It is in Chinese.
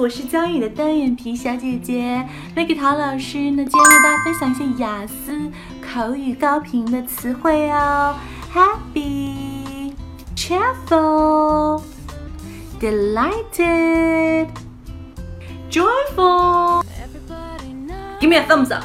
我是江语的单眼皮小姐姐，麦给陶老师呢。今天为大家分享一些雅思口语高频的词汇哦。Happy, cheerful, delighted, joyful. Give me a thumbs up.